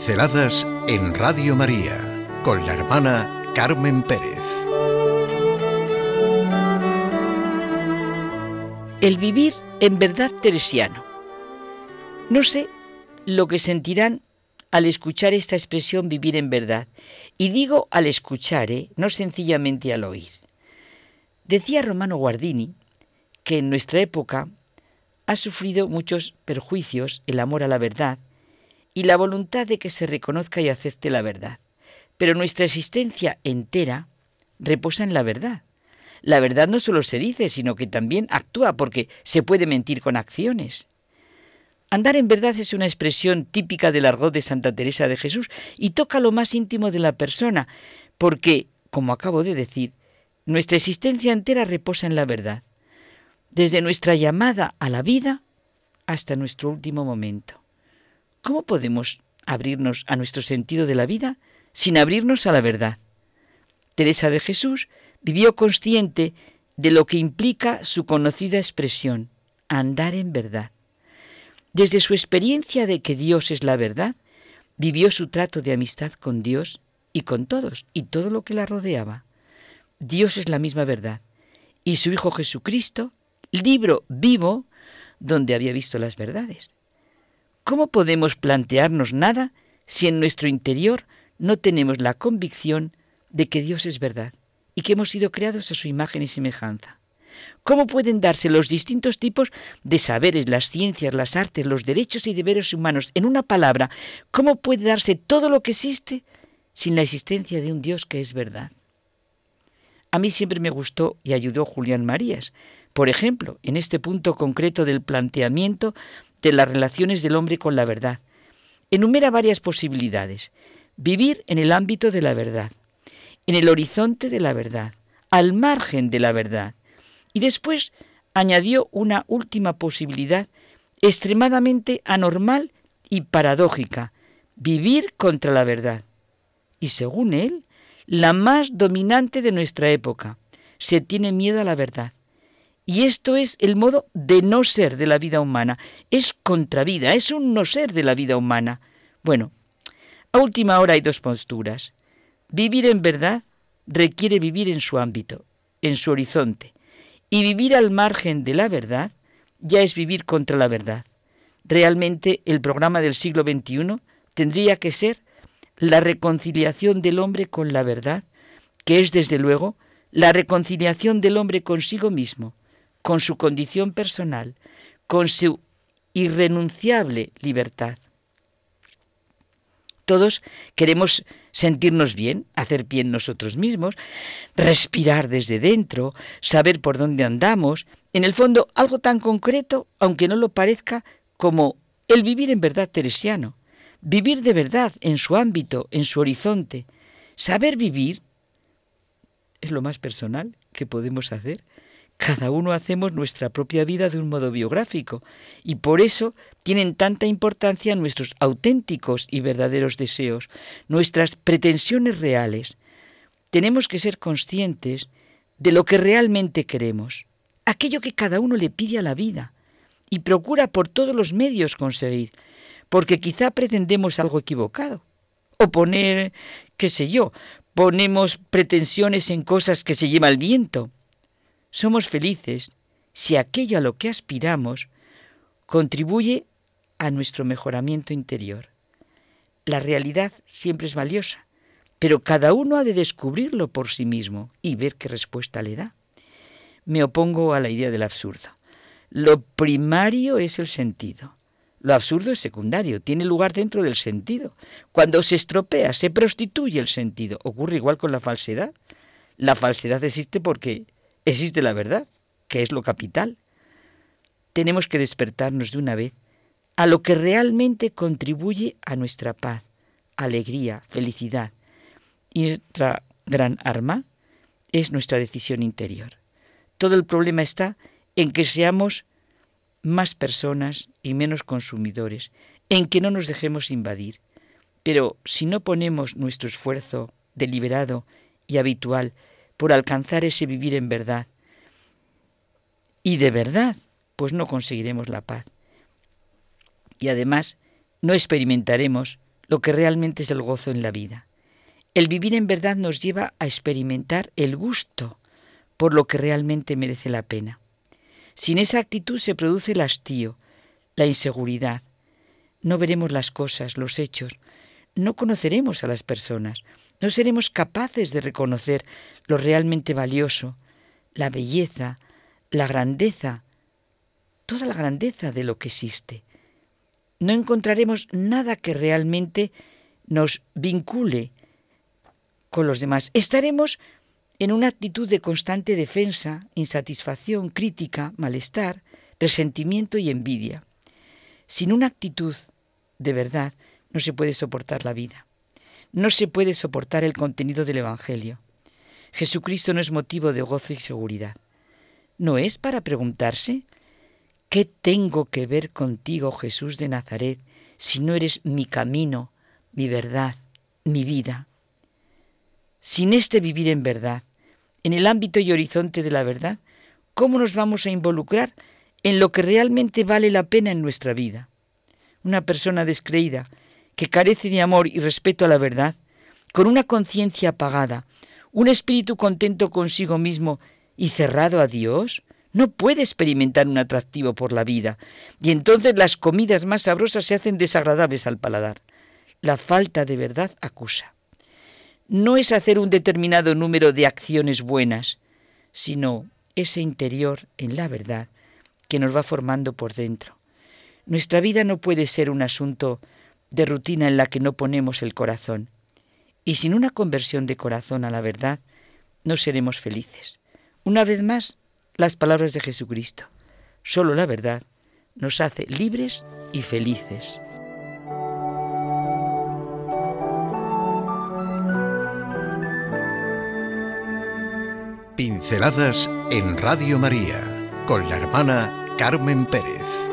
Pinceladas en Radio María con la hermana Carmen Pérez. El vivir en verdad teresiano. No sé lo que sentirán al escuchar esta expresión vivir en verdad. Y digo al escuchar, ¿eh? no sencillamente al oír. Decía Romano Guardini que en nuestra época ha sufrido muchos perjuicios el amor a la verdad y la voluntad de que se reconozca y acepte la verdad. Pero nuestra existencia entera reposa en la verdad. La verdad no solo se dice, sino que también actúa, porque se puede mentir con acciones. Andar en verdad es una expresión típica del argot de Santa Teresa de Jesús y toca lo más íntimo de la persona, porque, como acabo de decir, nuestra existencia entera reposa en la verdad, desde nuestra llamada a la vida hasta nuestro último momento. ¿Cómo podemos abrirnos a nuestro sentido de la vida sin abrirnos a la verdad? Teresa de Jesús vivió consciente de lo que implica su conocida expresión, andar en verdad. Desde su experiencia de que Dios es la verdad, vivió su trato de amistad con Dios y con todos y todo lo que la rodeaba. Dios es la misma verdad y su Hijo Jesucristo, libro vivo donde había visto las verdades. ¿Cómo podemos plantearnos nada si en nuestro interior no tenemos la convicción de que Dios es verdad y que hemos sido creados a su imagen y semejanza? ¿Cómo pueden darse los distintos tipos de saberes, las ciencias, las artes, los derechos y deberes humanos? En una palabra, ¿cómo puede darse todo lo que existe sin la existencia de un Dios que es verdad? A mí siempre me gustó y ayudó Julián Marías, por ejemplo, en este punto concreto del planteamiento de las relaciones del hombre con la verdad. Enumera varias posibilidades. Vivir en el ámbito de la verdad, en el horizonte de la verdad, al margen de la verdad. Y después añadió una última posibilidad extremadamente anormal y paradójica, vivir contra la verdad. Y según él, la más dominante de nuestra época. Se tiene miedo a la verdad. Y esto es el modo de no ser de la vida humana. Es contravida, es un no ser de la vida humana. Bueno, a última hora hay dos posturas. Vivir en verdad requiere vivir en su ámbito, en su horizonte. Y vivir al margen de la verdad ya es vivir contra la verdad. Realmente el programa del siglo XXI tendría que ser la reconciliación del hombre con la verdad, que es desde luego la reconciliación del hombre consigo mismo, con su condición personal, con su irrenunciable libertad. Todos queremos sentirnos bien, hacer bien nosotros mismos, respirar desde dentro, saber por dónde andamos, en el fondo algo tan concreto, aunque no lo parezca, como el vivir en verdad teresiano, vivir de verdad en su ámbito, en su horizonte. Saber vivir es lo más personal que podemos hacer. Cada uno hacemos nuestra propia vida de un modo biográfico y por eso tienen tanta importancia nuestros auténticos y verdaderos deseos, nuestras pretensiones reales. Tenemos que ser conscientes de lo que realmente queremos, aquello que cada uno le pide a la vida y procura por todos los medios conseguir, porque quizá pretendemos algo equivocado, o poner, qué sé yo, ponemos pretensiones en cosas que se lleva el viento, somos felices si aquello a lo que aspiramos contribuye a nuestro mejoramiento interior. La realidad siempre es valiosa, pero cada uno ha de descubrirlo por sí mismo y ver qué respuesta le da. Me opongo a la idea del absurdo. Lo primario es el sentido. Lo absurdo es secundario, tiene lugar dentro del sentido. Cuando se estropea, se prostituye el sentido. Ocurre igual con la falsedad. La falsedad existe porque existe la verdad, que es lo capital. Tenemos que despertarnos de una vez a lo que realmente contribuye a nuestra paz, alegría, felicidad. Y nuestra gran arma es nuestra decisión interior. Todo el problema está en que seamos más personas y menos consumidores, en que no nos dejemos invadir. Pero si no ponemos nuestro esfuerzo deliberado y habitual por alcanzar ese vivir en verdad. Y de verdad, pues no conseguiremos la paz. Y además no experimentaremos lo que realmente es el gozo en la vida. El vivir en verdad nos lleva a experimentar el gusto por lo que realmente merece la pena. Sin esa actitud se produce el hastío, la inseguridad. No veremos las cosas, los hechos, no conoceremos a las personas, no seremos capaces de reconocer lo realmente valioso, la belleza, la grandeza, toda la grandeza de lo que existe. No encontraremos nada que realmente nos vincule con los demás. Estaremos en una actitud de constante defensa, insatisfacción, crítica, malestar, resentimiento y envidia. Sin una actitud de verdad no se puede soportar la vida. No se puede soportar el contenido del Evangelio. Jesucristo no es motivo de gozo y seguridad. ¿No es para preguntarse, ¿qué tengo que ver contigo, Jesús de Nazaret, si no eres mi camino, mi verdad, mi vida? Sin este vivir en verdad, en el ámbito y horizonte de la verdad, ¿cómo nos vamos a involucrar en lo que realmente vale la pena en nuestra vida? Una persona descreída, que carece de amor y respeto a la verdad, con una conciencia apagada, un espíritu contento consigo mismo y cerrado a Dios, no puede experimentar un atractivo por la vida, y entonces las comidas más sabrosas se hacen desagradables al paladar. La falta de verdad acusa no es hacer un determinado número de acciones buenas, sino ese interior en la verdad que nos va formando por dentro. Nuestra vida no puede ser un asunto de rutina en la que no ponemos el corazón. Y sin una conversión de corazón a la verdad, no seremos felices. Una vez más, las palabras de Jesucristo. Solo la verdad nos hace libres y felices. Pinceladas en Radio María con la hermana Carmen Pérez.